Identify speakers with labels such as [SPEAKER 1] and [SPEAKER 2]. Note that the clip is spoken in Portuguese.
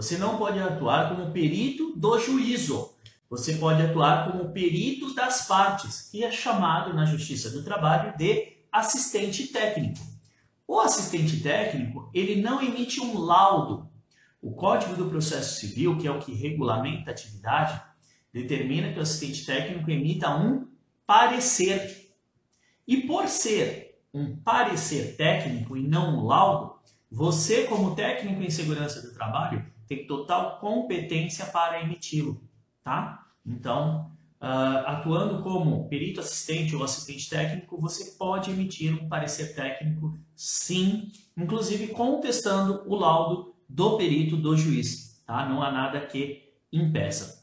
[SPEAKER 1] Você não pode atuar como perito do juízo. Você pode atuar como perito das partes, que é chamado na Justiça do Trabalho de assistente técnico. O assistente técnico, ele não emite um laudo. O Código do Processo Civil, que é o que regulamenta a atividade, determina que o assistente técnico emita um parecer. E por ser um parecer técnico e não um laudo, você, como técnico em segurança do trabalho, tem total competência para emiti-lo, tá? Então, uh, atuando como perito assistente ou assistente técnico, você pode emitir um parecer técnico, sim, inclusive contestando o laudo do perito do juiz, tá? Não há nada que impeça.